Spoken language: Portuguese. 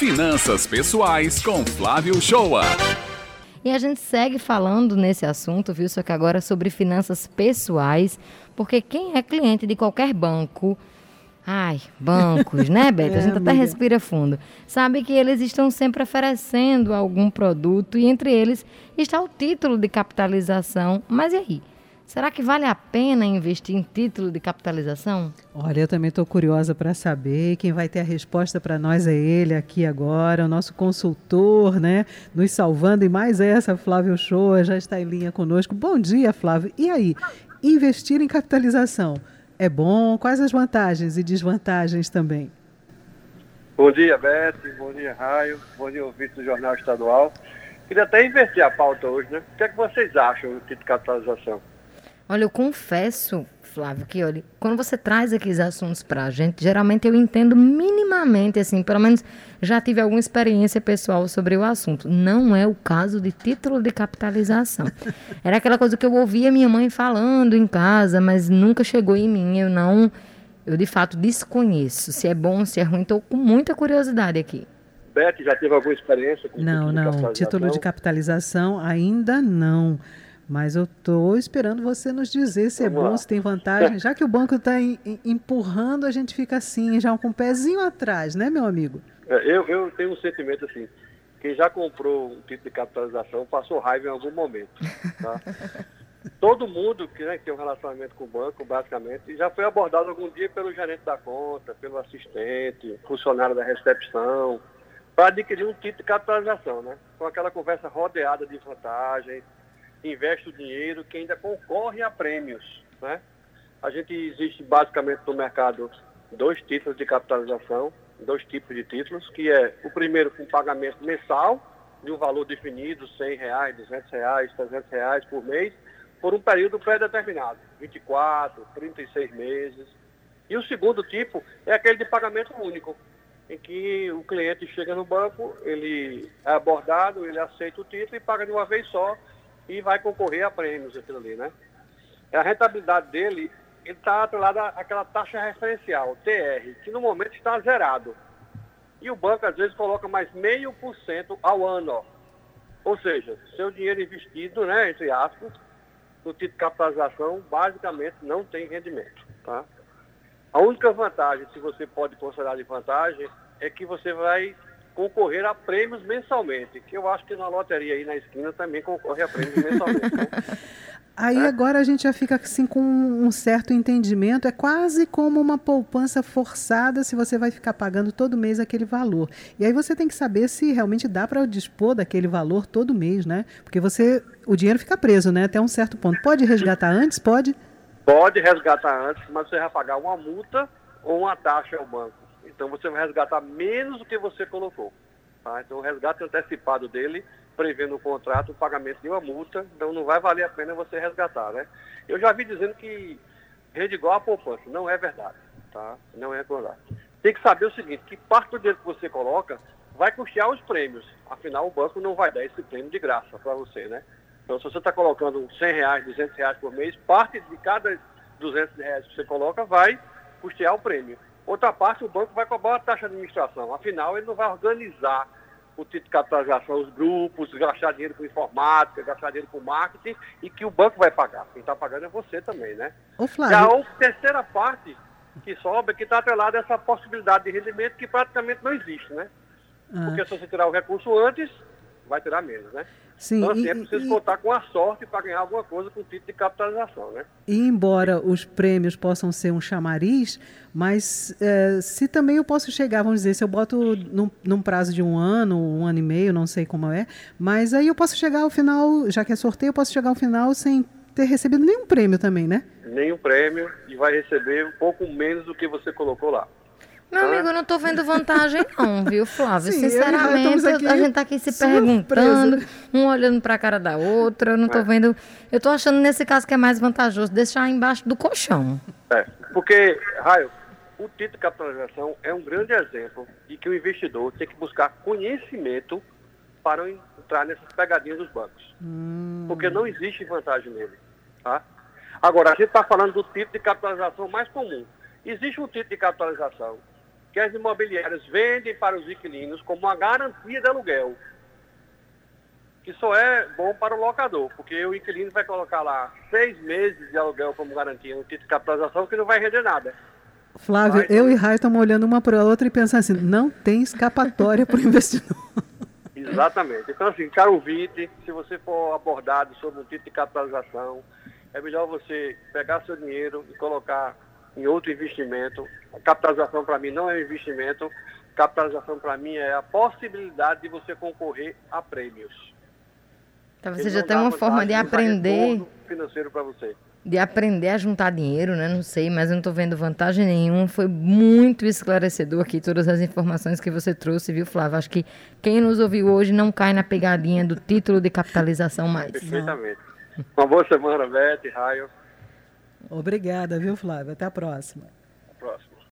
Finanças Pessoais com Flávio Shoa. E a gente segue falando nesse assunto, viu? Só que agora sobre finanças pessoais, porque quem é cliente de qualquer banco, ai, bancos, né, Beto? a gente até respira fundo. Sabe que eles estão sempre oferecendo algum produto e entre eles está o título de capitalização. Mas e aí? Será que vale a pena investir em título de capitalização? Olha, eu também estou curiosa para saber. Quem vai ter a resposta para nós é ele aqui agora, o nosso consultor, né? Nos salvando. E mais essa, Flávio Shoa, já está em linha conosco. Bom dia, Flávio. E aí, investir em capitalização é bom? Quais as vantagens e desvantagens também? Bom dia, Beth. Bom dia, Raio. Bom dia, ouvinte do Jornal Estadual. Queria até inverter a pauta hoje, né? O que é que vocês acham do título de capitalização? Olha, eu confesso, Flávio, que olha, quando você traz aqui os assuntos para a gente, geralmente eu entendo minimamente, assim, pelo menos já tive alguma experiência pessoal sobre o assunto. Não é o caso de título de capitalização. Era aquela coisa que eu ouvia minha mãe falando em casa, mas nunca chegou em mim. Eu não, eu de fato desconheço se é bom, se é ruim. Estou com muita curiosidade aqui. Beth, já teve alguma experiência com não, título não, de título de capitalização ainda não. Mas eu estou esperando você nos dizer se é Vamos é bom, lá. se tem vantagem. Já que o banco está empurrando, a gente fica assim, já com o um pezinho atrás, né, meu amigo? É, eu, eu tenho um sentimento assim. Quem já comprou um tipo de capitalização passou raiva em algum momento. Tá? Todo mundo que, né, tem um relacionamento com o banco, basicamente, já foi abordado algum dia pelo gerente da conta, pelo assistente, funcionário da recepção, para adquirir um tipo de capitalização, né? Com aquela conversa rodeada de vantagens investe o dinheiro, que ainda concorre a prêmios. Né? A gente existe basicamente no mercado dois títulos de capitalização, dois tipos de títulos, que é o primeiro com pagamento mensal, de um valor definido, 100 reais, 200 reais, 300 reais por mês, por um período pré-determinado, 24, 36 meses. E o segundo tipo é aquele de pagamento único, em que o cliente chega no banco, ele é abordado, ele aceita o título e paga de uma vez só e vai concorrer a prêmios aquilo ali, né? A rentabilidade dele, ele está atrelado àquela taxa referencial, TR, que no momento está zerado. E o banco, às vezes, coloca mais meio por cento ao ano. Ó. Ou seja, seu dinheiro investido, né, entre aspas, no título de capitalização, basicamente não tem rendimento. Tá? A única vantagem, se você pode considerar de vantagem, é que você vai concorrer a prêmios mensalmente, que eu acho que na loteria aí na esquina também concorre a prêmios mensalmente. Né? Aí é. agora a gente já fica assim com um certo entendimento, é quase como uma poupança forçada se você vai ficar pagando todo mês aquele valor. E aí você tem que saber se realmente dá para dispor daquele valor todo mês, né? Porque você o dinheiro fica preso, né, até um certo ponto. Pode resgatar antes? Pode? Pode resgatar antes, mas você vai pagar uma multa ou uma taxa ao banco. Então você vai resgatar menos do que você colocou. Tá? Então o resgate antecipado dele prevê no contrato o pagamento de uma multa, então não vai valer a pena você resgatar, né? Eu já vi dizendo que rende igual a poupança. Não é verdade, tá? Não é verdade. Tem que saber o seguinte, que parte do dinheiro que você coloca vai custear os prêmios. Afinal, o banco não vai dar esse prêmio de graça para você, né? Então, se você está colocando 100 reais, 200 reais por mês, parte de cada 200 reais que você coloca vai custear o prêmio. Outra parte, o banco vai cobrar uma taxa de administração. Afinal, ele não vai organizar o título de capitalização, os grupos, gastar dinheiro com informática, gastar dinheiro com marketing e que o banco vai pagar. Quem está pagando é você também, né? Ô, Flávio. E a terceira parte que sobra, que está atrelada a essa possibilidade de rendimento que praticamente não existe, né? Ah. Porque se você tirar o recurso antes, vai tirar menos, né? Sim, então, assim, é e, é preciso e, contar com a sorte para ganhar alguma coisa com o título de capitalização, né? E embora os prêmios possam ser um chamariz, mas é, se também eu posso chegar, vamos dizer, se eu boto num, num, prazo de um ano, um ano e meio, não sei como é, mas aí eu posso chegar ao final, já que é sorteio, eu posso chegar ao final sem ter recebido nenhum prêmio também, né? Nenhum prêmio e vai receber um pouco menos do que você colocou lá. Meu amigo, eu não estou vendo vantagem não, viu, Flávio? Sim, Sinceramente, a gente está aqui se surpresa. perguntando, um olhando para a cara da outra, eu não estou é. vendo... Eu estou achando nesse caso que é mais vantajoso deixar embaixo do colchão. É, porque, Raio, o título de capitalização é um grande exemplo de que o investidor tem que buscar conhecimento para entrar nessas pegadinhas dos bancos. Hum. Porque não existe vantagem nele. Tá? Agora, a gente está falando do título de capitalização mais comum. Existe um título de capitalização que as imobiliárias vendem para os inquilinos como uma garantia de aluguel, que só é bom para o locador, porque o inquilino vai colocar lá seis meses de aluguel como garantia no título de capitalização que não vai render nada. Flávio, Mas, eu e Raio estamos olhando uma para a outra e pensando assim, não tem escapatória para o investidor. Exatamente. Então, assim, caro ouvinte, se você for abordado sobre um título de capitalização, é melhor você pegar seu dinheiro e colocar em outro investimento. A capitalização para mim não é um investimento, capitalização para mim é a possibilidade de você concorrer a prêmios. Então você já tem uma forma de aprender financeiro para você de aprender a juntar dinheiro, né? Não sei, mas eu não estou vendo vantagem nenhuma. Foi muito esclarecedor aqui todas as informações que você trouxe, viu, Flávio? Acho que quem nos ouviu hoje não cai na pegadinha do título de capitalização mais. Perfeitamente. Uma boa semana, Beth, Raio. Obrigada, viu, Flávio? Até a próxima.